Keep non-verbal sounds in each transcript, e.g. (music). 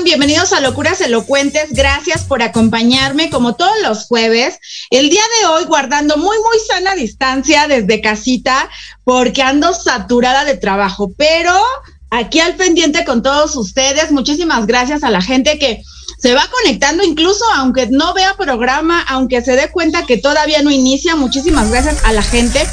Bienvenidos a Locuras Elocuentes. Gracias por acompañarme como todos los jueves. El día de hoy guardando muy, muy sana distancia desde casita porque ando saturada de trabajo, pero aquí al pendiente con todos ustedes. Muchísimas gracias a la gente que se va conectando, incluso aunque no vea programa, aunque se dé cuenta que todavía no inicia. Muchísimas gracias a la gente.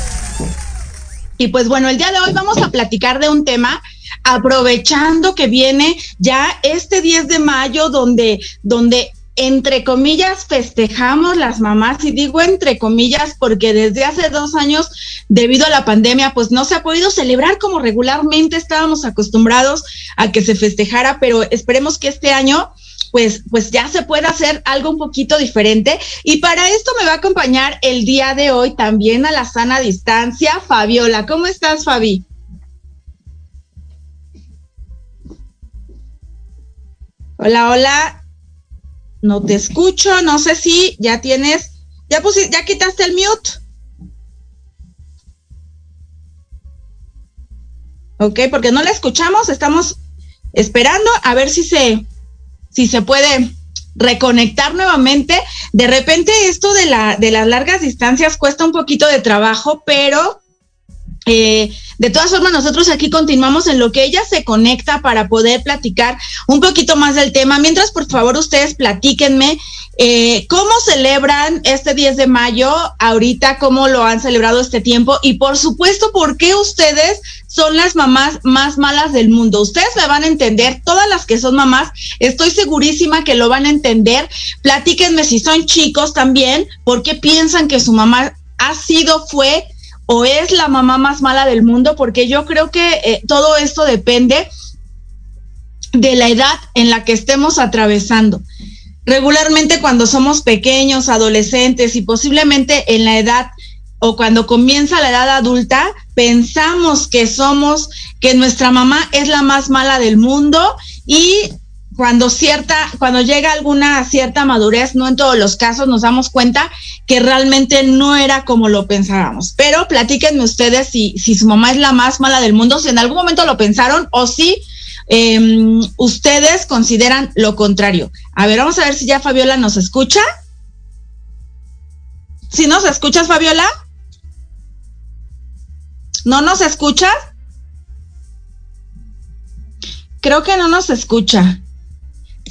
Y pues bueno, el día de hoy vamos a platicar de un tema aprovechando que viene ya este 10 de mayo donde, donde entre comillas, festejamos las mamás, y digo entre comillas porque desde hace dos años, debido a la pandemia, pues no se ha podido celebrar como regularmente estábamos acostumbrados a que se festejara, pero esperemos que este año pues, pues ya se pueda hacer algo un poquito diferente. Y para esto me va a acompañar el día de hoy también a la sana distancia, Fabiola. ¿Cómo estás, Fabi? Hola, hola. No te escucho. No sé si ya tienes. Ya pusiste, ya quitaste el mute. Ok, porque no la escuchamos. Estamos esperando a ver si se, si se puede reconectar nuevamente. De repente esto de la, de las largas distancias cuesta un poquito de trabajo, pero eh, de todas formas, nosotros aquí continuamos en lo que ella se conecta para poder platicar un poquito más del tema. Mientras, por favor, ustedes platíquenme eh, cómo celebran este 10 de mayo, ahorita cómo lo han celebrado este tiempo y, por supuesto, por qué ustedes son las mamás más malas del mundo. Ustedes me van a entender, todas las que son mamás, estoy segurísima que lo van a entender. Platíquenme si son chicos también, por qué piensan que su mamá ha sido, fue o es la mamá más mala del mundo, porque yo creo que eh, todo esto depende de la edad en la que estemos atravesando. Regularmente cuando somos pequeños, adolescentes y posiblemente en la edad o cuando comienza la edad adulta, pensamos que somos, que nuestra mamá es la más mala del mundo y cuando cierta, cuando llega alguna cierta madurez, no en todos los casos, nos damos cuenta que realmente no era como lo pensábamos. Pero platíquenme ustedes si, si su mamá es la más mala del mundo, si en algún momento lo pensaron o si em, ustedes consideran lo contrario. A ver, vamos a ver si ya Fabiola nos escucha. Si nos escuchas, Fabiola? ¿No nos escuchas? Creo que no nos escucha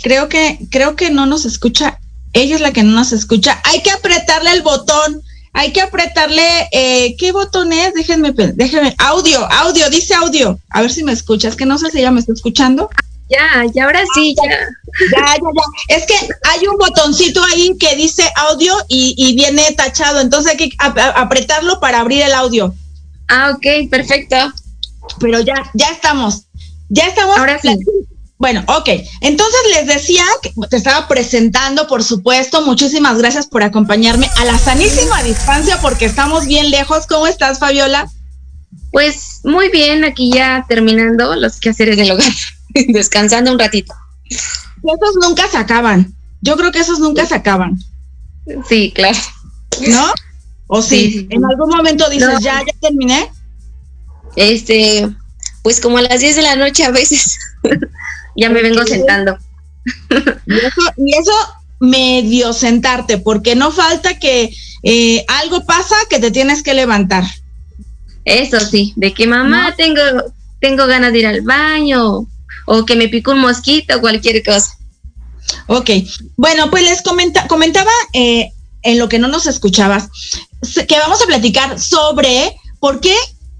creo que, creo que no nos escucha. Ella es la que no nos escucha. Hay que apretarle el botón. Hay que apretarle, eh, ¿qué botón es? Déjenme, déjenme, audio, audio, dice audio. A ver si me escuchas, que no sé si ella me está escuchando. Ya, ya ahora sí, ya. Ya, ya, ya. Es que hay un botoncito ahí que dice audio y, y viene tachado, entonces hay que apretarlo para abrir el audio. Ah, ok, perfecto. Pero ya, ya estamos. Ya estamos. Ahora sí. Bueno, ok. Entonces les decía que te estaba presentando, por supuesto. Muchísimas gracias por acompañarme a la sanísima distancia porque estamos bien lejos. ¿Cómo estás, Fabiola? Pues muy bien, aquí ya terminando los quehaceres del hogar, (laughs) descansando un ratito. Esos nunca se acaban. Yo creo que esos nunca se acaban. Sí, claro. ¿No? ¿O sí? En algún momento dices, ya, ya terminé. Este, pues como a las 10 de la noche a veces. (laughs) ya me vengo sentando. Y eso, medio sentarte, porque no falta que eh, algo pasa que te tienes que levantar. Eso sí, de que mamá tengo, tengo ganas de ir al baño o que me picó un mosquito, cualquier cosa. Ok, bueno, pues les comentaba eh, en lo que no nos escuchabas, que vamos a platicar sobre por qué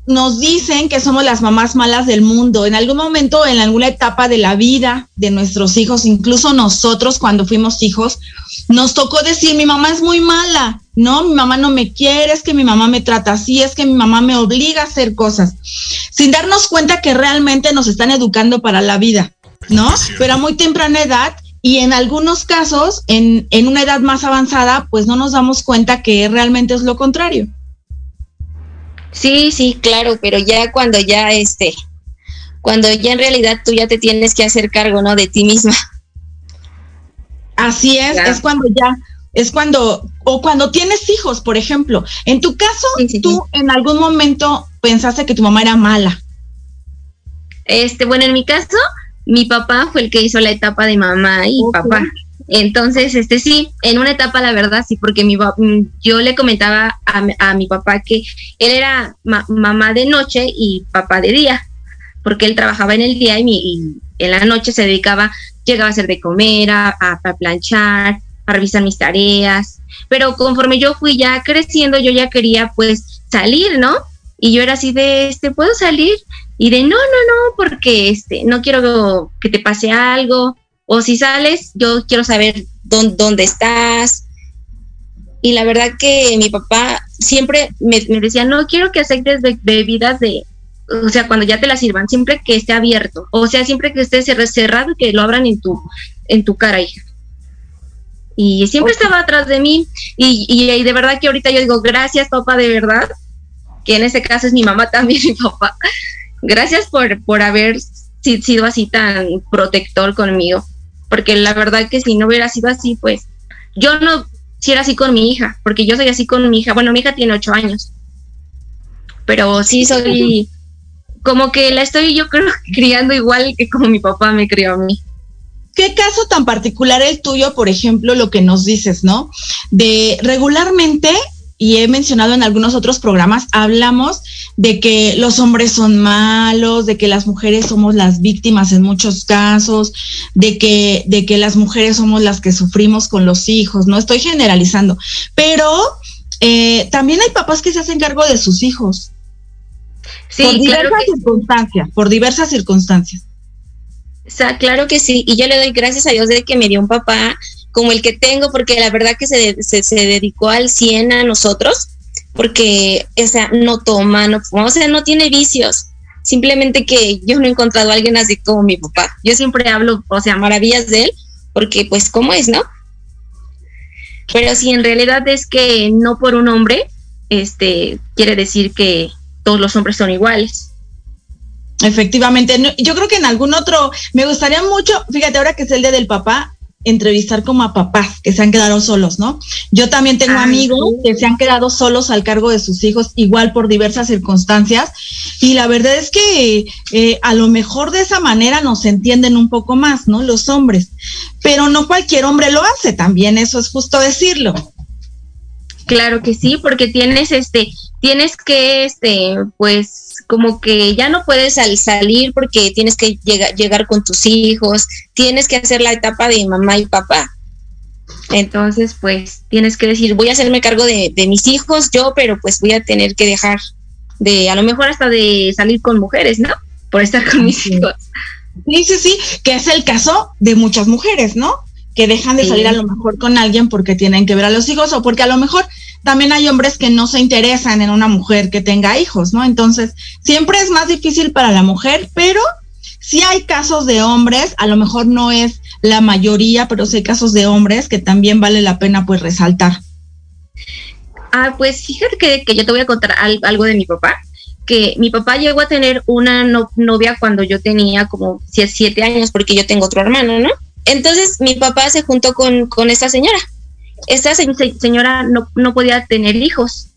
nos dicen que somos las mamás malas del mundo. En algún momento, en alguna etapa de la vida de nuestros hijos, incluso nosotros cuando fuimos hijos, nos tocó decir, mi mamá es muy mala, no, mi mamá no me quiere, es que mi mamá me trata así, es que mi mamá me obliga a hacer cosas, sin darnos cuenta que realmente nos están educando para la vida, ¿no? Pero a muy temprana edad y en algunos casos, en, en una edad más avanzada, pues no nos damos cuenta que realmente es lo contrario. Sí, sí, claro, pero ya cuando ya este, cuando ya en realidad tú ya te tienes que hacer cargo, ¿no? De ti misma. Así es, es cuando ya, es cuando, o cuando tienes hijos, por ejemplo. En tu caso, tú en algún momento pensaste que tu mamá era mala. Este, bueno, en mi caso, mi papá fue el que hizo la etapa de mamá y papá. Entonces, este sí, en una etapa la verdad sí, porque mi, mm, yo le comentaba a, mi papá que él era mamá de noche y papá de día, porque él trabajaba en el día y, y en la noche se dedicaba llegaba a hacer de comer, a, planchar, a revisar mis tareas, pero conforme yo fui ya creciendo, yo ya quería pues salir, ¿no? Y yo era así de, este, ¿puedo salir? Y de, no, no, no, porque este, no quiero que te pase algo, o si sales, yo quiero saber dónde, dónde estás. Y la verdad que mi papá siempre me, decía, no quiero que aceptes bebidas de, o sea, cuando ya te la sirvan, siempre que esté abierto, o sea, siempre que esté cerrado y que lo abran en tu, en tu cara, hija. Y siempre estaba atrás de mí, y, y, de verdad que ahorita yo digo, gracias, papá, de verdad, que en ese caso es mi mamá (laughs) también, mi papá. Gracias por, por haber sido así tan protector conmigo, porque la verdad que si no hubiera sido así, pues yo no si era así con mi hija, porque yo soy así con mi hija. Bueno, mi hija tiene ocho años, pero sí soy como que la estoy yo creo (laughs) criando igual que como mi papá me crió a mí. ¿Qué caso tan particular el tuyo, por ejemplo, lo que nos dices, ¿no? De regularmente, y he mencionado en algunos otros programas, hablamos de que los hombres son malos, de que las mujeres somos las víctimas en muchos casos, de que, de que las mujeres somos las que sufrimos con los hijos, no estoy generalizando, pero eh, también hay papás que se hacen cargo de sus hijos, Sí, por diversas circunstancias, por diversas circunstancias. O sea, claro que sí, y yo le doy gracias a Dios de que me dio un papá como el que tengo, porque la verdad que se, se, dedicó al 100 a nosotros, porque, o sea, no toma, no o sea, no tiene vicios. Simplemente que yo no he encontrado a alguien así como mi papá. Yo siempre hablo, o sea, maravillas de él, porque pues, ¿cómo es, no? Pero sí, en realidad es que no por un hombre, este, quiere decir que, todos los hombres son iguales. Efectivamente, yo creo que en algún otro, me gustaría mucho, fíjate, ahora que es el día del papá, entrevistar como a papás que se han quedado solos, ¿no? Yo también tengo amigos que se han quedado solos al cargo de sus hijos, igual por diversas circunstancias, y la verdad es que eh, a lo mejor de esa manera nos entienden un poco más, ¿no? Los hombres, pero no cualquier hombre lo hace también, eso es justo decirlo. Claro que sí, porque tienes este, tienes que, este, pues, como que ya no puedes salir porque tienes que llegar, llegar con tus hijos, tienes que hacer la etapa de mamá y papá. Entonces, pues, tienes que decir, voy a hacerme cargo de, de mis hijos yo, pero pues voy a tener que dejar de, a lo mejor hasta de salir con mujeres, ¿no? Por estar con mis hijos. Sí, sí, sí, que es el caso de muchas mujeres, ¿no? Que dejan de salir a lo mejor con alguien porque tienen que ver a los hijos o porque a lo mejor también hay hombres que no se interesan en una mujer que tenga hijos, ¿no? Entonces, siempre es más difícil para la mujer, pero sí hay casos de hombres, a lo mejor no es la mayoría, pero sí hay casos de hombres que también vale la pena pues resaltar. Ah, pues fíjate que, yo te voy a contar algo de mi papá que mi papá llegó a tener una novia cuando yo tenía como siete años, porque yo tengo otro hermano, ¿no? Entonces mi papá se juntó con, con esta señora. Esta señora no, no podía tener hijos.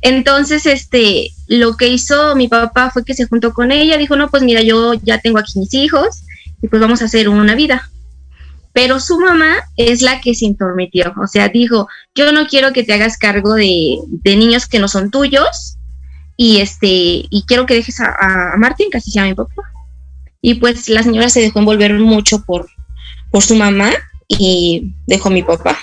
Entonces, este, lo que hizo mi papá fue que se juntó con ella, dijo, no, pues mira, yo ya tengo aquí mis hijos y pues vamos a hacer una vida. Pero su mamá es la que se intrometió, o sea, dijo, yo no quiero que te hagas cargo de, de niños que no son tuyos y este, y quiero que dejes a, a Martín, que así se llama mi papá. Y pues la señora se dejó envolver mucho por, por su mamá y dejó a mi papá.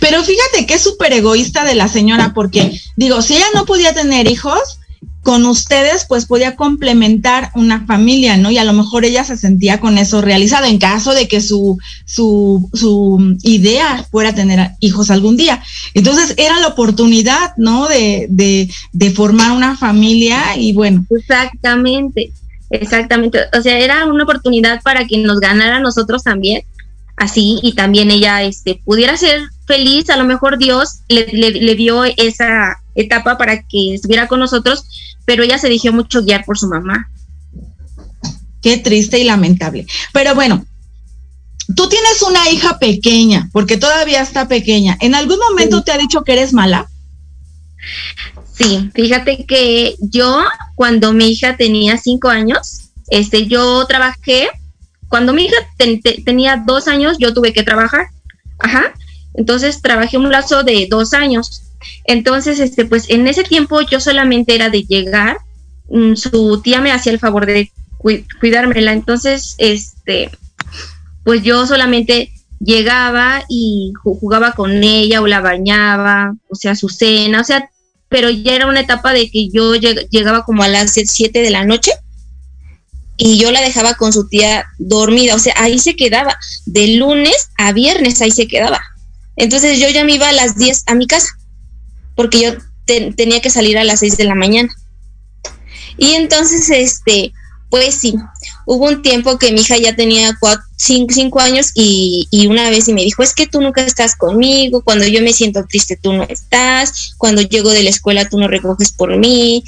Pero fíjate que es súper egoísta de la señora, porque digo, si ella no podía tener hijos, con ustedes pues podía complementar una familia, ¿no? Y a lo mejor ella se sentía con eso realizada en caso de que su, su, su idea fuera tener hijos algún día. Entonces era la oportunidad, ¿no? De, de, de formar una familia y bueno. Exactamente, exactamente. O sea, era una oportunidad para que nos ganara a nosotros también así y también ella este, pudiera ser feliz, a lo mejor Dios le, le, dio esa etapa para que estuviera con nosotros, pero ella se dejó mucho guiar por su mamá. Qué triste y lamentable. Pero bueno, tú tienes una hija pequeña, porque todavía está pequeña. ¿En algún momento te ha dicho que eres mala? Sí, fíjate que yo, cuando mi hija tenía cinco años, este, yo trabajé cuando mi hija tenía dos años, yo tuve que trabajar. Ajá. Entonces trabajé un lazo de dos años. Entonces, este, pues en ese tiempo yo solamente era de llegar. Mm, su tía me hacía el favor de cuidármela. Entonces, este, pues yo solamente llegaba y jugaba con ella o la bañaba, o sea, su cena, o sea, pero ya era una etapa de que yo llegaba como a las siete de la noche y yo la dejaba con su tía dormida, o sea, ahí se quedaba, de lunes a viernes ahí se quedaba. Entonces yo ya me iba a las 10 a mi casa, porque yo tenía que salir a las 6 de la mañana. Y entonces, este, pues sí, hubo un tiempo que mi hija ya tenía 5 años y, y, una vez y me dijo, es que tú nunca estás conmigo, cuando yo me siento triste tú no estás, cuando llego de la escuela tú no recoges por mí.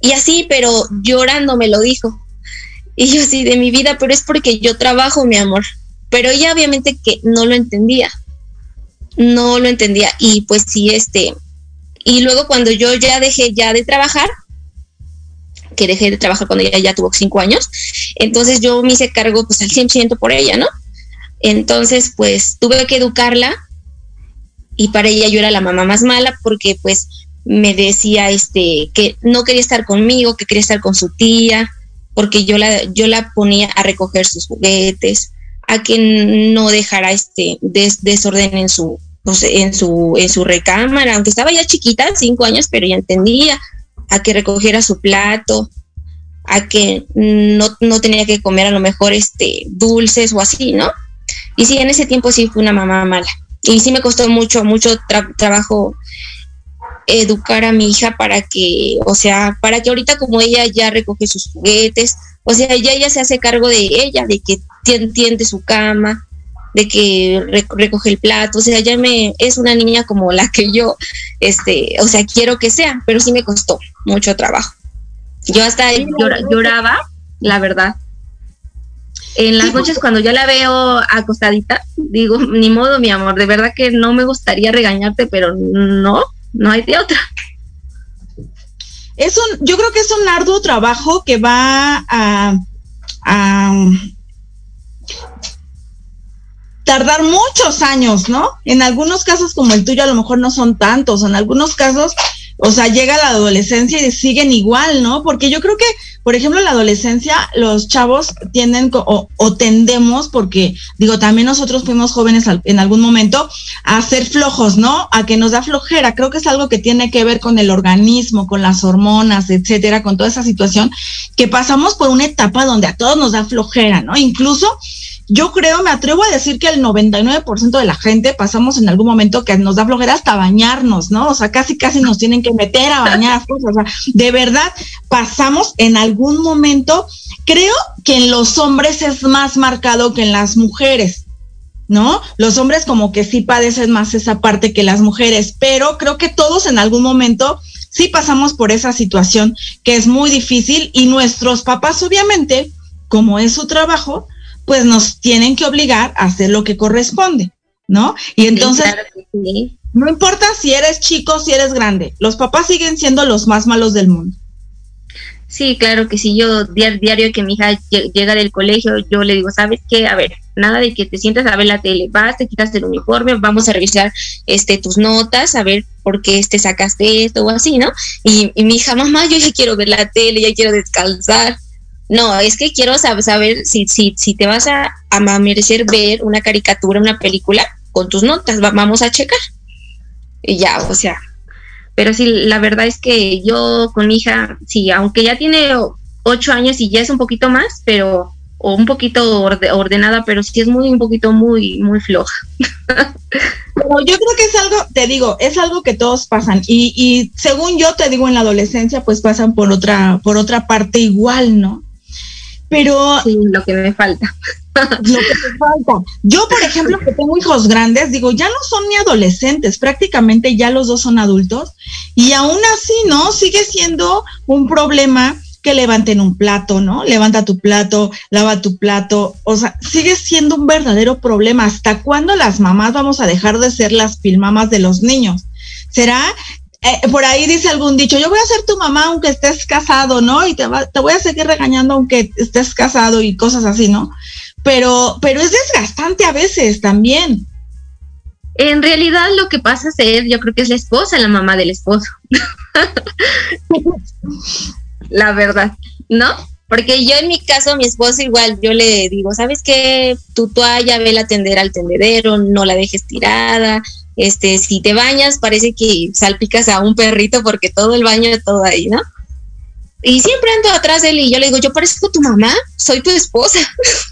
Y así, pero llorando me lo dijo. Y yo sí, de mi vida, pero es porque yo trabajo, mi amor. Pero ella obviamente que no lo entendía. No lo entendía. Y pues sí, este. Y luego cuando yo ya dejé ya de trabajar, que dejé de trabajar cuando ella ya tuvo cinco años, entonces yo me hice cargo pues al 100% por ella, ¿no? Entonces pues tuve que educarla y para ella yo era la mamá más mala porque pues me decía este que no quería estar conmigo, que quería estar con su tía, porque yo la, yo la ponía a recoger sus juguetes, a que no dejara este desorden en su, pues, en su, en su recámara, aunque estaba ya chiquita, cinco años, pero ya entendía, a que recogiera su plato, a que no, no tenía que comer a lo mejor este dulces o así, ¿no? Y sí, en ese tiempo sí fue una mamá mala. Y sí me costó mucho, mucho trabajo educar a mi hija para que, o sea, para que ahorita como ella ya recoge sus juguetes, o sea, ya ella se hace cargo de ella, de que tiende su cama, de que recoge el plato, o sea, ya me es una niña como la que yo, este, o sea, quiero que sea, pero sí me costó mucho trabajo. Yo hasta lloraba, la verdad. En las noches cuando ya la veo acostadita, digo, (laughs) ni modo, mi amor, de verdad que no me gustaría regañarte, pero no, no hay de otra. Es un, yo creo que es un arduo trabajo que va a, a tardar muchos años, ¿no? En algunos casos como el tuyo a lo mejor no son tantos, en algunos casos o sea, llega la adolescencia y siguen igual, ¿no? Porque yo creo que, por ejemplo, en la adolescencia los chavos tienden o, tendemos, porque digo, también nosotros fuimos jóvenes en algún momento, a ser flojos, ¿no? A que nos da flojera. Creo que es algo que tiene que ver con el organismo, con las hormonas, etcétera, con toda esa situación, que pasamos por una etapa donde a todos nos da flojera, ¿no? Incluso yo creo, me atrevo a decir que el 99% de la gente pasamos en algún momento que nos da flojera hasta bañarnos, ¿no? O sea, casi, casi nos tienen que meter a bañar O sea, de verdad, pasamos en algún momento, creo que en los hombres es más marcado que en las mujeres. ¿No? Los hombres como que sí padecen más esa parte que las mujeres, pero creo que todos en algún momento sí pasamos por esa situación que es muy difícil y nuestros papás obviamente, como es su trabajo, pues nos tienen que obligar a hacer lo que corresponde, ¿no? Y entonces, no importa si eres chico, si eres grande, los papás siguen siendo los más malos del mundo. Sí, claro que sí, yo diario que mi hija llega del colegio, yo le digo, ¿sabes qué? A ver, nada de que te sientas a ver la tele, vas, te quitas el uniforme, vamos a revisar este tus notas, a ver por qué te sacaste esto o así, ¿no? Y, y mi hija, mamá, yo ya quiero ver la tele, ya quiero descansar. No, es que quiero saber, si, si, si te vas a, a merecer ver una caricatura, una película, con tus notas, vamos a checar. Y ya, o sea, Pero sí, la verdad es que yo con mi hija, sí, aunque ya tiene ocho años y ya es un poquito más, pero o un poquito ordenada, pero sí es muy un poquito muy muy floja. (laughs) yo creo que es algo, te digo, es algo que todos pasan y, y según yo te digo en la adolescencia, pues pasan por otra por otra parte igual, ¿no? Pero sí, lo que me falta. (laughs) lo que me falta. Yo, por ejemplo, que tengo hijos grandes, digo, ya no son ni adolescentes, prácticamente ya los dos son adultos y aún así, ¿no? Sigue siendo un problema que levanten un plato, ¿no? Levanta tu plato, lava tu plato, o sea, sigue siendo un verdadero problema. ¿Hasta cuándo las mamás vamos a dejar de ser las pilmamas de los niños? ¿Será? Eh, por ahí dice algún dicho, yo voy a ser tu mamá aunque estés casado, ¿no? Y te, voy a seguir regañando aunque estés casado y cosas así, ¿no? Pero, pero es desgastante a veces también. En realidad lo que pasa es ser, yo creo que es la esposa, la mamá del esposo. (laughs) la verdad, ¿no? Porque yo en mi caso, mi esposo igual, yo le digo, ¿sabes qué? Tu toalla, ve a tender al tendedero, no la dejes tirada. Este, si te bañas, parece que salpicas a un perrito porque todo el baño, todo ahí, ¿no? Y siempre ando atrás de él y yo le digo, yo parezco tu mamá, soy tu esposa.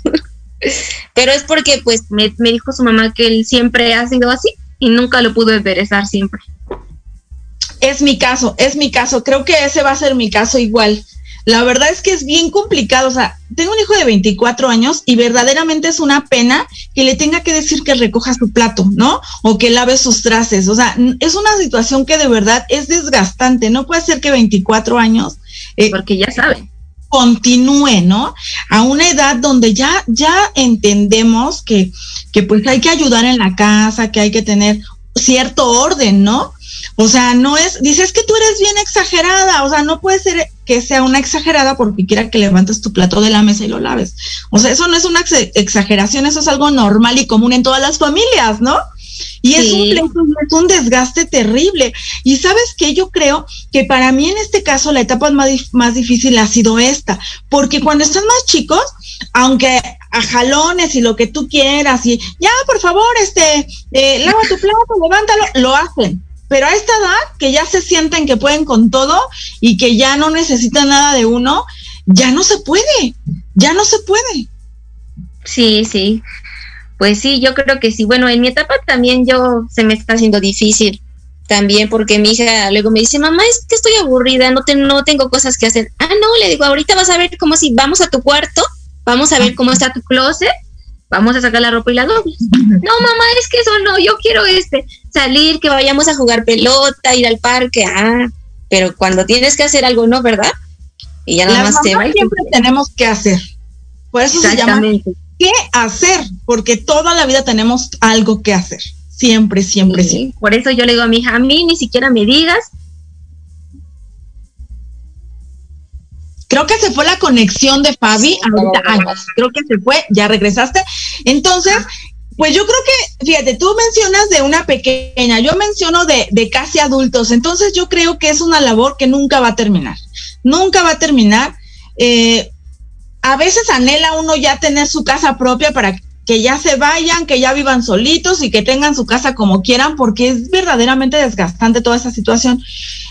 (laughs) Pero es porque, pues, me, me dijo su mamá que él siempre ha sido así y nunca lo pudo enderezar siempre es mi caso, es mi caso. Creo que ese va a ser mi caso igual. La verdad es que es bien complicado. O sea, tengo un hijo de 24 años y verdaderamente es una pena que le tenga que decir que recoja su plato, ¿no? O que lave sus trastes. O sea, es una situación que de verdad es desgastante. No puede ser que 24 años. Eh, Porque ya saben. Continúe, ¿no? A una edad donde ya, ya entendemos que, que pues hay que ayudar en la casa, que hay que tener cierto orden, ¿no? O sea, no es, dices que tú eres bien exagerada, o sea, no puede ser que sea una exagerada porque quiera que levantes tu plato de la mesa y lo laves. O sea, eso no es una exageración, eso es algo normal y común en todas las familias, ¿no? Y es, un, es un desgaste terrible. Y sabes que yo creo que para mí en este caso la etapa más, más difícil ha sido esta, porque cuando están más chicos, aunque a jalones y lo que tú quieras y ya, por favor, este, eh, lava tu plato, levántalo, lo hacen pero a esta edad que ya se sienten que pueden con todo y que ya no necesitan nada de uno, ya no se puede, ya no se puede. Sí, sí. Pues sí, yo creo que sí. Bueno, en mi etapa también yo se me está haciendo difícil también porque mi hija luego me dice, mamá, es que estoy aburrida, no, te, no tengo cosas que hacer. Ah, no, le digo, ahorita vas a ver cómo si vamos a tu cuarto, vamos a ver cómo está tu closet vamos a sacar la ropa y la doble. (laughs) No, mamá, es que eso no, yo quiero este, salir, que vayamos a jugar pelota, ir al parque, ah, pero cuando tienes que hacer algo, no, ¿verdad? Y ya nada más te va. Siempre tenemos que hacer. Por eso se llama qué hacer, porque toda la vida tenemos algo que hacer. Siempre, siempre, sí. Por eso yo le digo a mi hija, a mí ni siquiera me digas Creo que se fue la conexión de Fabi. Ahorita, creo que se fue, ya regresaste. Entonces, pues yo creo que, fíjate, tú mencionas de una pequeña, yo menciono de, de casi adultos. Entonces, yo creo que es una labor que nunca va a terminar. Nunca va a terminar. Eh, a veces anhela uno ya tener su casa propia para que ya se vayan, que ya vivan solitos y que tengan su casa como quieran, porque es verdaderamente desgastante toda esa situación.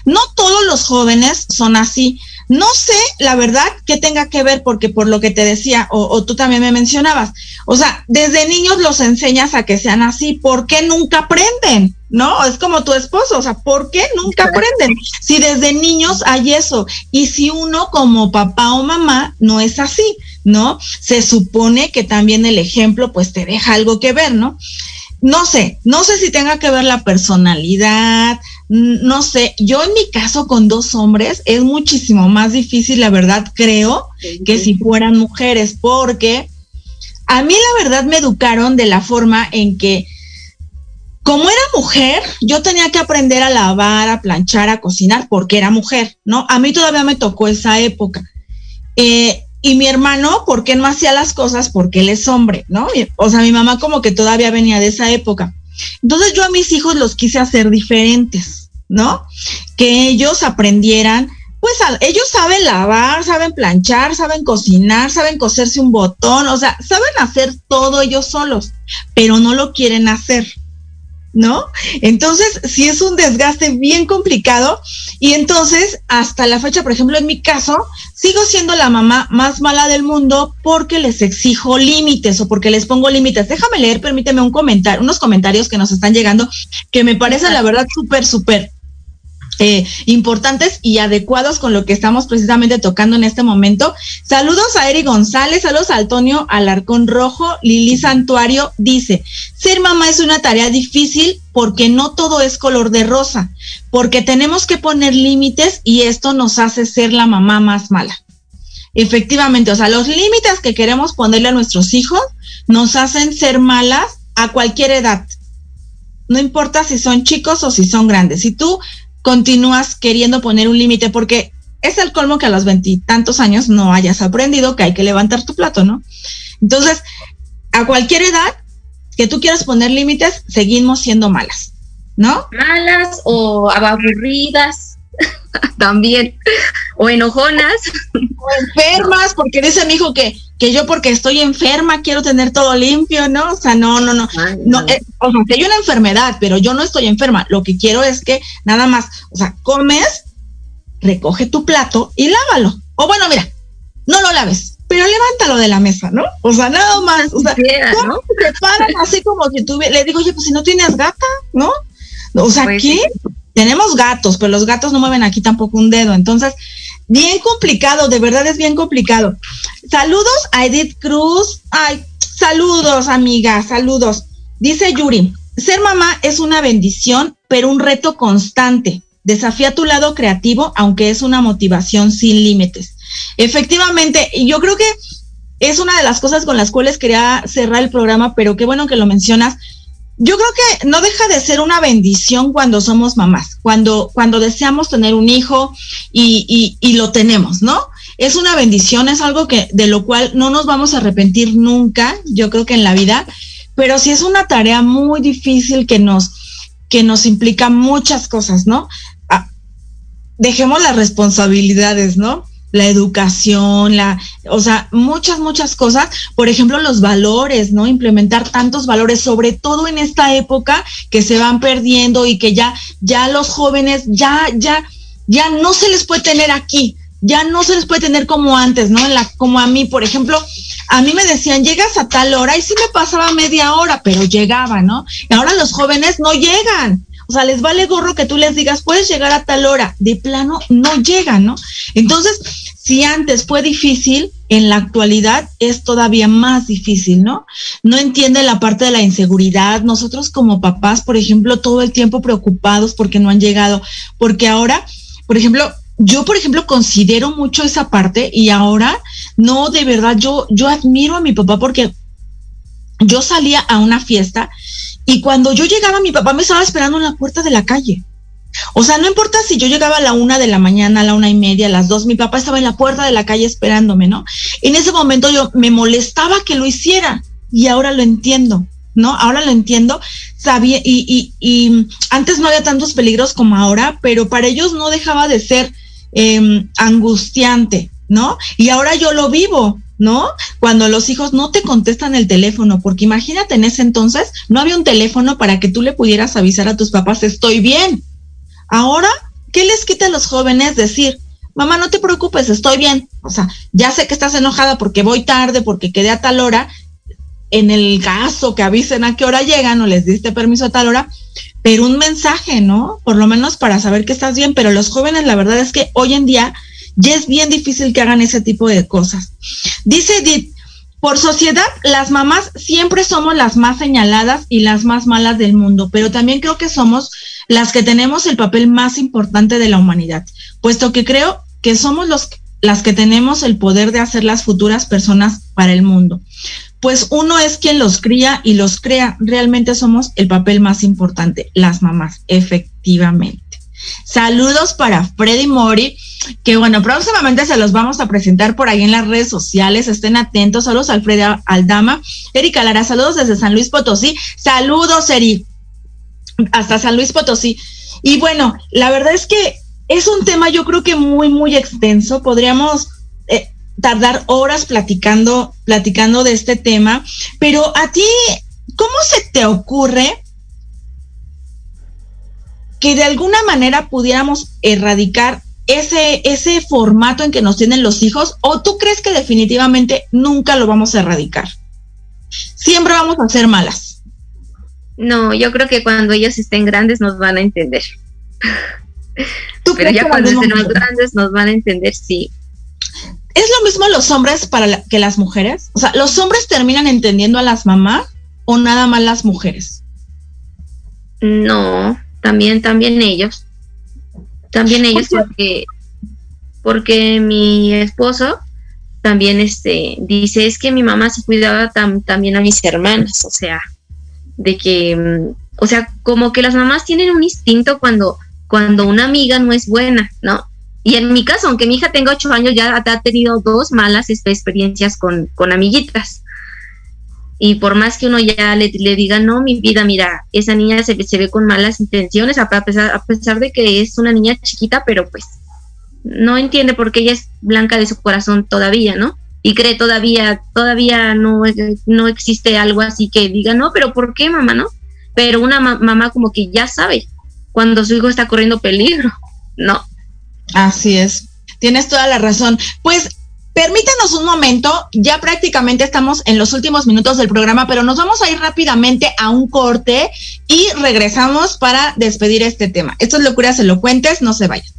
No todos los jóvenes son así. No sé, la verdad, qué tenga que ver, porque por lo que te decía, o, tú también me mencionabas, o sea, desde niños los enseñas a que sean así, ¿por qué nunca aprenden? ¿No? Es como tu esposo, o sea, ¿por qué nunca aprenden? Si desde niños hay eso, y si uno como papá o mamá no es así, ¿no? Se supone que también el ejemplo pues te deja algo que ver, ¿no? No sé, no sé si tenga que ver la personalidad, no sé, yo en mi caso con dos hombres es muchísimo más difícil, la verdad, creo, que si fueran mujeres, porque a mí la verdad me educaron de la forma en que como era mujer, yo tenía que aprender a lavar, a planchar, a cocinar, porque era mujer, ¿no? A mí todavía me tocó esa época. Eh, y mi hermano, ¿por qué no hacía las cosas? Porque él es hombre, ¿no? O sea, mi mamá como que todavía venía de esa época. Entonces yo a mis hijos los quise hacer diferentes, ¿no? Que ellos aprendieran, pues ellos saben lavar, saben planchar, saben cocinar, saben coserse un botón, o sea, saben hacer todo ellos solos, pero no lo quieren hacer. ¿No? Entonces, sí es un desgaste bien complicado y entonces, hasta la fecha, por ejemplo, en mi caso, sigo siendo la mamá más mala del mundo porque les exijo límites o porque les pongo límites. Déjame leer, permíteme un comentario, unos comentarios que nos están llegando que me parecen la verdad súper, súper eh, importantes y adecuados con lo que estamos precisamente tocando en este momento. Saludos a Eri González, saludos a Antonio Alarcón Rojo, Lili Santuario dice, ser mamá es una tarea difícil porque no todo es color de rosa, porque tenemos que poner límites y esto nos hace ser la mamá más mala. Efectivamente, o sea, los límites que queremos ponerle a nuestros hijos nos hacen ser malas a cualquier edad. No importa si son chicos o si son grandes. Si tú continúas queriendo poner un límite porque es el colmo que a los veintitantos años no hayas aprendido que hay que levantar tu plato, ¿no? Entonces, a cualquier edad que tú quieras poner límites, seguimos siendo malas, ¿no? Malas o aburridas (laughs) también, o enojonas. O enfermas, porque dice mi hijo que que yo porque estoy enferma quiero tener todo limpio, ¿no? O sea, no, no, no. no eh, o sea, que hay una enfermedad, pero yo no estoy enferma. Lo que quiero es que nada más, o sea, comes, recoge tu plato y lávalo. O bueno, mira, no lo laves, pero levántalo de la mesa, ¿no? O sea, nada más. O sea, ¿cómo te paran así como si tú le digo, oye, pues si no tienes gata, ¿no? O sea, pues ¿qué? Tenemos gatos, pero los gatos no mueven aquí tampoco un dedo. Entonces, bien complicado, de verdad es bien complicado. Saludos a Edith Cruz. Ay, saludos, amiga, saludos. Dice Yuri, ser mamá es una bendición, pero un reto constante. Desafía tu lado creativo, aunque es una motivación sin límites. Efectivamente, yo creo que es una de las cosas con las cuales quería cerrar el programa, pero qué bueno que lo mencionas yo creo que no deja de ser una bendición cuando somos mamás, cuando, cuando deseamos tener un hijo y, y, lo tenemos, ¿no? Es una bendición, es algo que, de lo cual no nos vamos a arrepentir nunca, yo creo que en la vida, pero sí es una tarea muy difícil que nos, que nos implica muchas cosas, ¿no? Ah, dejemos las responsabilidades, ¿no? La educación, la, o sea, muchas, muchas cosas. Por ejemplo, los valores, ¿no? Implementar tantos valores, sobre todo en esta época que se van perdiendo y que ya, ya los jóvenes, ya, ya, ya no se les puede tener aquí, ya no se les puede tener como antes, ¿no? En la, como a mí, por ejemplo, a mí me decían, llegas a tal hora y sí me pasaba media hora, pero llegaba, ¿no? Y ahora los jóvenes no llegan. O sea, les vale gorro que tú les digas, puedes llegar a tal hora. De plano, no llegan, ¿no? Entonces, si antes fue difícil, en la actualidad es todavía más difícil, ¿no? No entiende la parte de la inseguridad. Nosotros como papás, por ejemplo, todo el tiempo preocupados porque no han llegado, porque ahora, por ejemplo, yo, por ejemplo, considero mucho esa parte y ahora, no, de verdad, yo, yo admiro a mi papá porque yo salía a una fiesta y cuando yo llegaba, mi papá me estaba esperando en la puerta de la calle. O sea, no importa si yo llegaba a la una de la mañana, a la una y media, a las dos, mi papá estaba en la puerta de la calle esperándome, ¿no? En ese momento yo me molestaba que lo hiciera y ahora lo entiendo, ¿no? Ahora lo entiendo, sabía, y, y, y antes no había tantos peligros como ahora, pero para ellos no dejaba de ser em, angustiante, ¿no? Y ahora yo lo vivo, ¿no? Cuando los hijos no te contestan el teléfono, porque imagínate en ese entonces no había un teléfono para que tú le pudieras avisar a tus papás, estoy bien. Ahora, ¿qué les quita a los jóvenes decir? Mamá, no te preocupes, estoy bien. O sea, ya sé que estás enojada porque voy tarde, porque quedé a tal hora. En el caso que avisen a qué hora llegan o les diste permiso a tal hora, pero un mensaje, ¿no? Por lo menos para saber que estás bien. Pero los jóvenes, la verdad es que hoy en día ya es bien difícil que hagan ese tipo de cosas. Dice Edith, por sociedad, las mamás siempre somos las más señaladas y las más malas del mundo, pero también creo que somos las que tenemos el papel más importante de la humanidad, puesto que creo que somos los, las que tenemos el poder de hacer las futuras personas para el mundo. Pues uno es quien los cría y los crea. Realmente somos el papel más importante, las mamás, efectivamente. Saludos para Freddy Mori, que bueno, próximamente se los vamos a presentar por ahí en las redes sociales. Estén atentos. Saludos Alfredo Aldama. Erika Lara, saludos desde San Luis Potosí. Saludos, Eri. Hasta San Luis Potosí. Y bueno, la verdad es que es un tema yo creo que muy, muy extenso. Podríamos eh, tardar horas platicando, platicando de este tema, pero a ti, ¿cómo se te ocurre que de alguna manera pudiéramos erradicar ese, ese formato en que nos tienen los hijos o tú crees que definitivamente nunca lo vamos a erradicar? Siempre vamos a ser malas. No, yo creo que cuando ellos estén grandes nos van a entender. ¿Tú Pero ya cuando estén más grandes nos van a entender, sí. ¿Es lo mismo los hombres para que las mujeres? O sea, ¿los hombres terminan entendiendo a las mamás o nada más las mujeres? No, también, también ellos. También ellos porque, porque mi esposo también este dice es que mi mamá se cuidaba también a mis hermanas, o sea, de que, mm, o sea, como que las mamás tienen un instinto cuando, cuando una amiga no es buena, ¿no? Y en mi caso, aunque mi hija tenga ocho años, ya ha tenido dos malas experiencias con, con amiguitas. Y por más que uno ya le, diga, no, mi vida, mira, esa niña se, ve con malas intenciones, a pesar, a pesar de que es una niña chiquita, pero pues no entiende por qué ella es blanca de su corazón todavía, ¿no? Y cree todavía, todavía no, no existe algo así que diga, no, pero ¿por qué, mamá, no? Pero una mamá como que ya sabe cuando su hijo está corriendo peligro, ¿no? Así es. Tienes toda la razón. Pues Permítanos un momento, ya prácticamente estamos en los últimos minutos del programa, pero nos vamos a ir rápidamente a un corte y regresamos para despedir este tema. Esto es Locuras Elocuentes, no se vayan.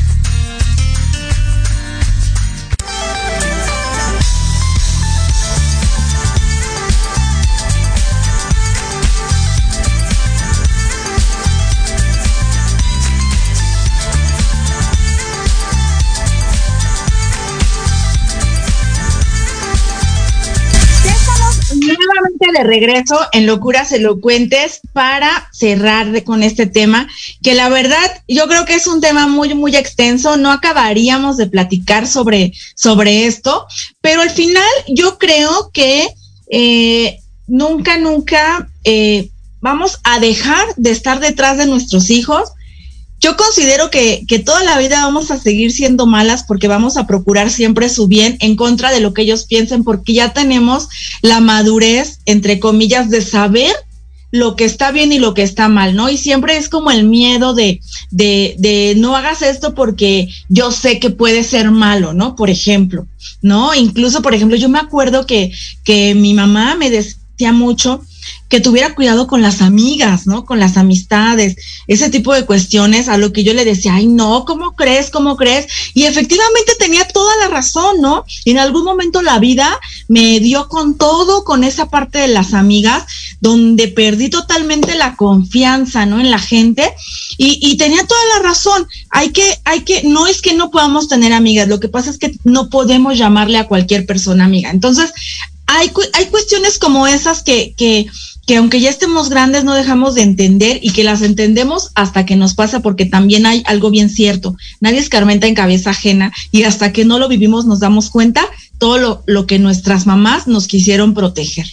De regreso en Locuras Elocuentes para cerrar con este tema, que la verdad yo creo que es un tema muy, muy extenso, no acabaríamos de platicar sobre, sobre esto, pero al final yo creo que eh, nunca, nunca eh, vamos a dejar de estar detrás de nuestros hijos yo considero que, que, toda la vida vamos a seguir siendo malas porque vamos a procurar siempre su bien en contra de lo que ellos piensen, porque ya tenemos la madurez, entre comillas, de saber lo que está bien y lo que está mal, ¿no? Y siempre es como el miedo de, de, de no hagas esto porque yo sé que puede ser malo, ¿no? Por ejemplo, ¿no? Incluso, por ejemplo, yo me acuerdo que, que mi mamá me decía mucho, que tuviera cuidado con las amigas, ¿no? Con las amistades, ese tipo de cuestiones a lo que yo le decía, ay, no, ¿cómo crees? ¿Cómo crees? Y efectivamente tenía toda la razón, ¿no? En algún momento la vida me dio con todo, con esa parte de las amigas, donde perdí totalmente la confianza, ¿no? En la gente y, y tenía toda la razón. Hay que, hay que, no es que no podamos tener amigas, lo que pasa es que no podemos llamarle a cualquier persona amiga. Entonces, hay, hay cuestiones como esas que, que, que aunque ya estemos grandes no dejamos de entender y que las entendemos hasta que nos pasa porque también hay algo bien cierto. Nadie escarmenta en cabeza ajena y hasta que no lo vivimos nos damos cuenta todo lo, lo que nuestras mamás nos quisieron proteger.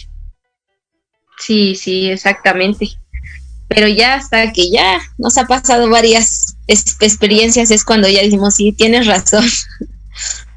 Sí, sí, exactamente. Pero ya hasta que ya nos ha pasado varias experiencias es cuando ya decimos, sí, tienes razón. (laughs)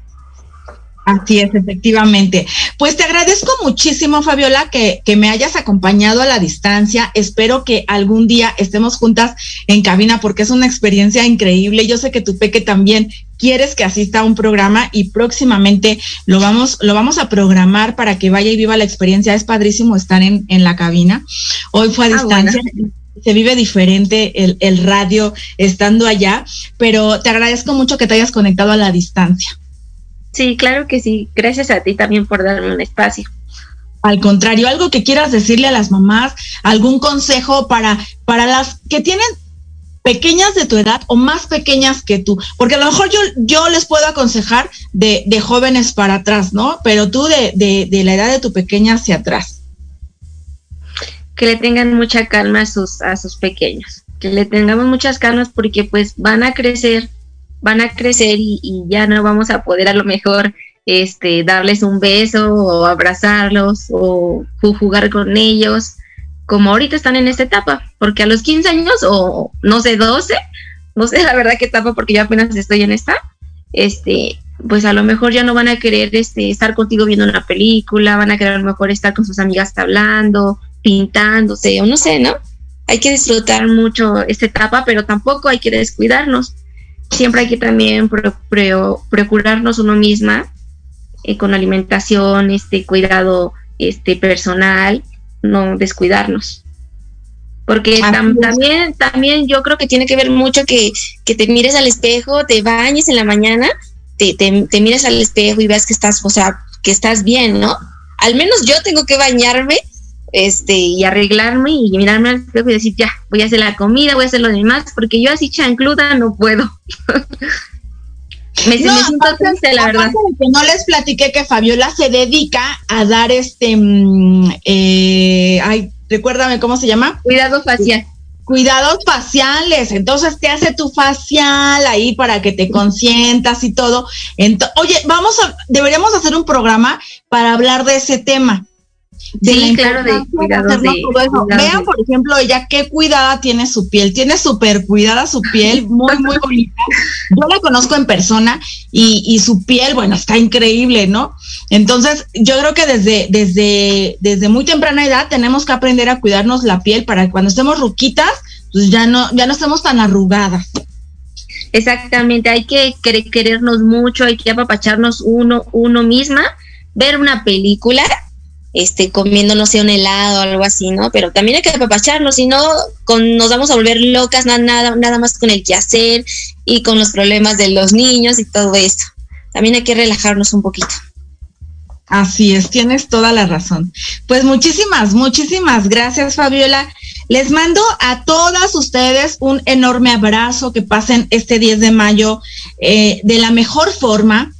Así es, efectivamente. Pues te agradezco muchísimo, Fabiola, que, que, me hayas acompañado a la distancia. Espero que algún día estemos juntas en cabina porque es una experiencia increíble. Yo sé que tu peque también quieres que asista a un programa y próximamente lo vamos, lo vamos a programar para que vaya y viva la experiencia. Es padrísimo estar en, en la cabina. Hoy fue a ah, distancia. Bueno se vive diferente el, el, radio estando allá, pero te agradezco mucho que te hayas conectado a la distancia. Sí, claro que sí. Gracias a ti también por darme un espacio. Al contrario, algo que quieras decirle a las mamás, algún consejo para, para las que tienen pequeñas de tu edad o más pequeñas que tú, porque a lo mejor yo, yo les puedo aconsejar de, de jóvenes para atrás, ¿no? Pero tú de, de, de, la edad de tu pequeña hacia atrás. Que le tengan mucha calma a sus, a sus pequeños, que le tengamos muchas calmas porque pues van a crecer van a crecer y, ya no vamos a poder a lo mejor este, darles un beso o abrazarlos o jugar con ellos, como ahorita están en esta etapa, porque a los 15 años o no sé, 12, no sé la verdad qué etapa porque yo apenas estoy en esta, este, pues a lo mejor ya no van a querer este, estar contigo viendo una película, van a querer a lo mejor estar con sus amigas hablando, pintándose o no sé, ¿no? Hay que disfrutar mucho esta etapa, pero tampoco hay que descuidarnos siempre hay que también procurarnos uno misma eh, con alimentación, este cuidado este personal, no descuidarnos. Porque también, también yo creo que tiene que ver mucho que, que, te mires al espejo, te bañes en la mañana, te, te, te mires al espejo y veas que estás, o sea, que estás bien, ¿no? Al menos yo tengo que bañarme este, y arreglarme y mirarme al espejo y decir, ya, voy a hacer la comida, voy a hacer lo demás, porque yo así chancluda no puedo. (laughs) me, no, siento triste, la verdad. Que no les platiqué que Fabiola se dedica a dar este, mm, eh, ay, recuérdame cómo se llama. Cuidado facial. Cuidados faciales, entonces te hace tu facial ahí para que te consientas y todo. Oye, vamos a, deberíamos hacer un programa para hablar de ese tema sí, claro, de cuidados Vean, por ejemplo, ella qué cuidada tiene su piel. Tiene súper cuidada su piel, muy, muy bonita. Yo la conozco en persona y, y, su piel, bueno, está increíble, ¿no? Entonces, yo creo que desde, desde, desde muy temprana edad tenemos que aprender a cuidarnos la piel para que cuando estemos ruquitas, pues ya no, ya no estemos tan arrugadas. Exactamente, hay que querernos mucho, hay que apapacharnos uno, uno misma, ver una película este, comiendo, no sé, un helado o algo así, ¿no? Pero también hay que apapacharnos, si no, nos vamos a volver locas, nada, nada más con el quehacer y con los problemas de los niños y todo esto. También hay que relajarnos un poquito. Así es, tienes toda la razón. Pues muchísimas, muchísimas gracias, Fabiola. Les mando a todas ustedes un enorme abrazo, que pasen este 10 de mayo eh, de la mejor forma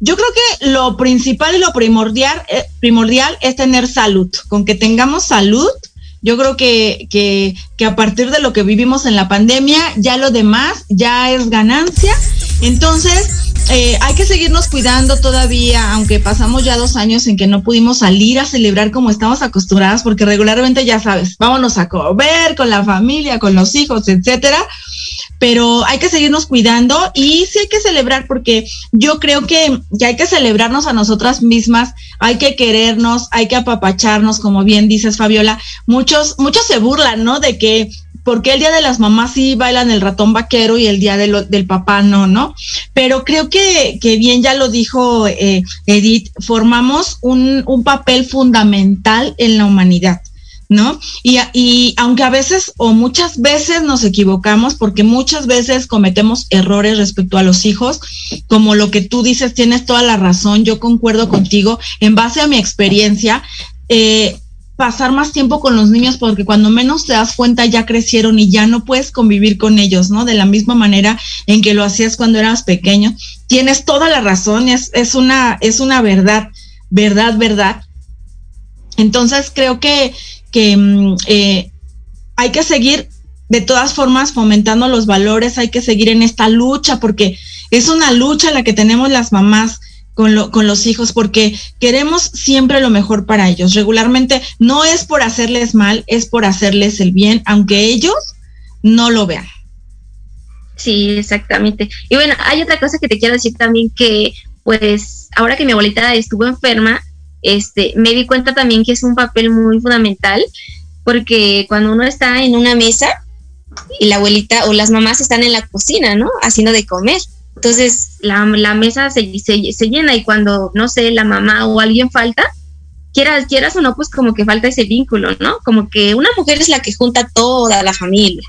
yo creo que lo principal y lo primordial, eh, primordial es tener salud. Con que tengamos salud, yo creo que, que, a partir de lo que vivimos en la pandemia, ya lo demás ya es ganancia. Entonces, eh, hay que seguirnos cuidando todavía, aunque pasamos ya dos años en que no pudimos salir a celebrar como estamos acostumbradas, porque regularmente ya sabes, vámonos a comer con la familia, con los hijos, etcétera pero hay que seguirnos cuidando y sí hay que celebrar porque yo creo que, hay que celebrarnos a nosotras mismas, hay que querernos, hay que apapacharnos, como bien dices Fabiola. Muchos, muchos se burlan, ¿no? De que porque el día de las mamás sí bailan el ratón vaquero y el día de del papá no, ¿no? Pero creo que, que bien ya lo dijo eh, Edith, formamos un, un papel fundamental en la humanidad. ¿No? Y, y, aunque a veces o muchas veces nos equivocamos, porque muchas veces cometemos errores respecto a los hijos, como lo que tú dices, tienes toda la razón, yo concuerdo contigo, en base a mi experiencia, eh, pasar más tiempo con los niños porque cuando menos te das cuenta ya crecieron y ya no puedes convivir con ellos, ¿no? De la misma manera en que lo hacías cuando eras pequeño. Tienes toda la razón, es, es una, es una verdad, verdad, verdad. Entonces creo que, que mm, eh, hay que seguir de todas formas fomentando los valores, hay que seguir en esta lucha porque es una lucha la que tenemos las mamás con, con los hijos porque queremos siempre lo mejor para ellos. Regularmente no es por hacerles mal, es por hacerles el bien, aunque ellos no lo vean. Sí, exactamente. Y bueno, hay otra cosa que te quiero decir también que, pues, ahora que mi abuelita estuvo enferma, este, me di cuenta también que es un papel muy fundamental, porque cuando uno está en una mesa y la abuelita o las mamás están en la cocina, ¿no? Haciendo de comer. Entonces la, mesa se, se, llena y cuando, no sé, la mamá o alguien falta, quieras, quieras o no, pues como que falta ese vínculo, ¿no? Como que una mujer es la que junta toda la familia.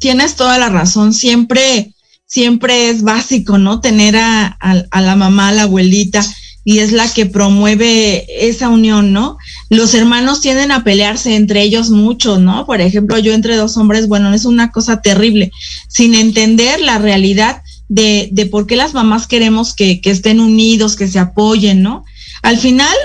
Tienes toda la razón, siempre, siempre es básico, ¿no? Tener a, a la mamá, a la abuelita y es la que promueve esa unión, ¿no? Los hermanos tienden a pelearse entre ellos mucho, ¿no? Por ejemplo, yo entre dos hombres, bueno, es una cosa terrible, sin entender la realidad de, de por qué las mamás queremos que, que estén unidos, que se apoyen, ¿no? Al final,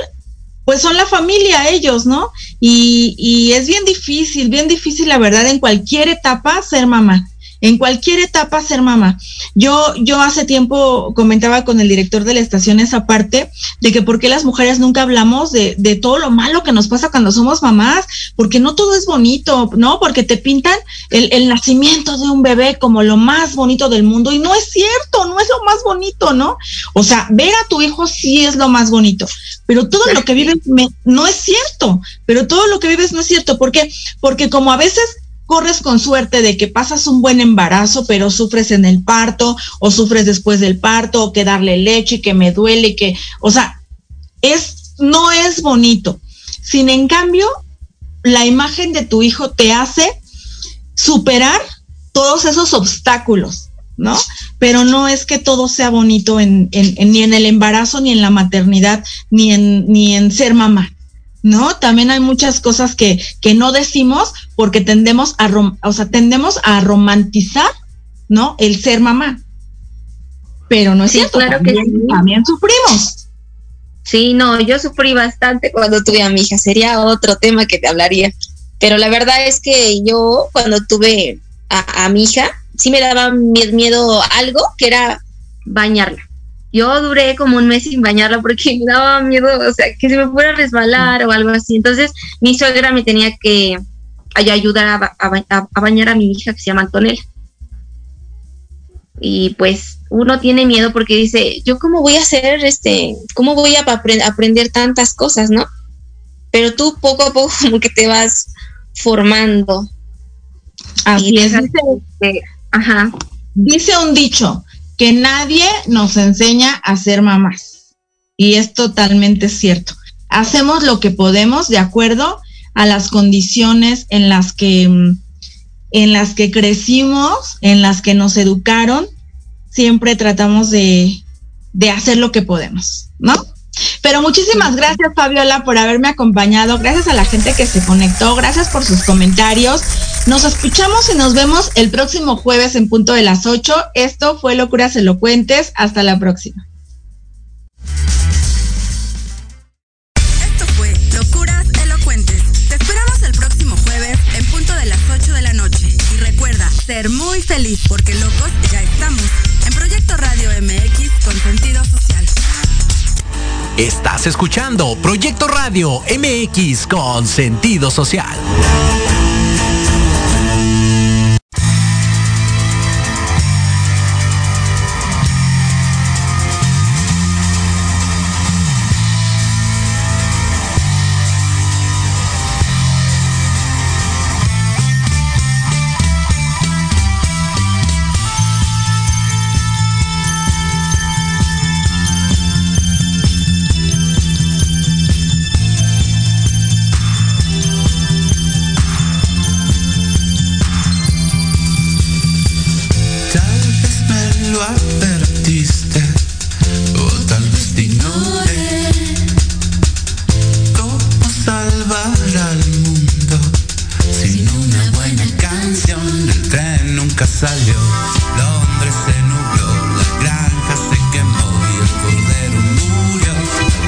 pues son la familia ellos, ¿no? Y, y es bien difícil, bien difícil, la verdad, en cualquier etapa ser mamá en cualquier etapa ser mamá. Yo, yo hace tiempo comentaba con el director de la estación esa parte de que por qué las mujeres nunca hablamos de, de todo lo malo que nos pasa cuando somos mamás, porque no todo es bonito, ¿no? Porque te pintan el, el nacimiento de un bebé como lo más bonito del mundo y no es cierto, no es lo más bonito, ¿no? O sea, ver a tu hijo sí es lo más bonito, pero todo lo que vives no es cierto, pero todo lo que vives no es cierto. ¿Por qué? Porque como a veces corres con suerte de que pasas un buen embarazo, pero sufres en el parto o sufres después del parto o que darle leche y que me duele y que, o sea, es, no es bonito. Sin en cambio, la imagen de tu hijo te hace superar todos esos obstáculos, ¿no? Pero no es que todo sea bonito ni en el embarazo, ni en la maternidad, ni en, ni en ser mamá. ¿No? También hay muchas cosas que, que no decimos porque tendemos a, o sea, tendemos a romantizar, ¿no? El ser mamá. Pero no es cierto, claro también, que sí. también sufrimos. Sí, no, yo sufrí bastante cuando tuve a mi hija, sería otro tema que te hablaría. Pero la verdad es que yo cuando tuve a, a mi hija, sí me daba miedo algo que era bañarla yo duré como un mes sin bañarla porque (laughs) me daba miedo, o sea, que se me fuera a resbalar o algo así. Entonces mi suegra me tenía que ayudar a, a, a bañar a mi hija que se llama Antonella. Y pues uno tiene miedo porque dice, yo cómo voy a hacer, este, cómo voy a aprender tantas cosas, ¿no? Pero tú poco a poco (laughs) como que te vas formando. Así y es. Dice, ajá. Dice un dicho, que nadie nos enseña a ser mamás. Y es totalmente cierto. Hacemos lo que podemos de acuerdo a las condiciones en las que, mm, en las que crecimos, en las que nos educaron. Siempre tratamos de, de hacer lo que podemos, ¿no? Pero muchísimas gracias, Fabiola, por haberme acompañado. Gracias a la gente que se conectó. Gracias por sus comentarios. Nos escuchamos y nos vemos el próximo jueves en punto de las 8. Esto fue Locuras Elocuentes. Hasta la próxima. Esto fue Locuras Elocuentes. Te esperamos el próximo jueves en punto de las 8 de la noche. Y recuerda, ser muy feliz porque locos ya estamos en Proyecto Radio MX con sentido social. Estás escuchando Proyecto Radio MX con sentido social.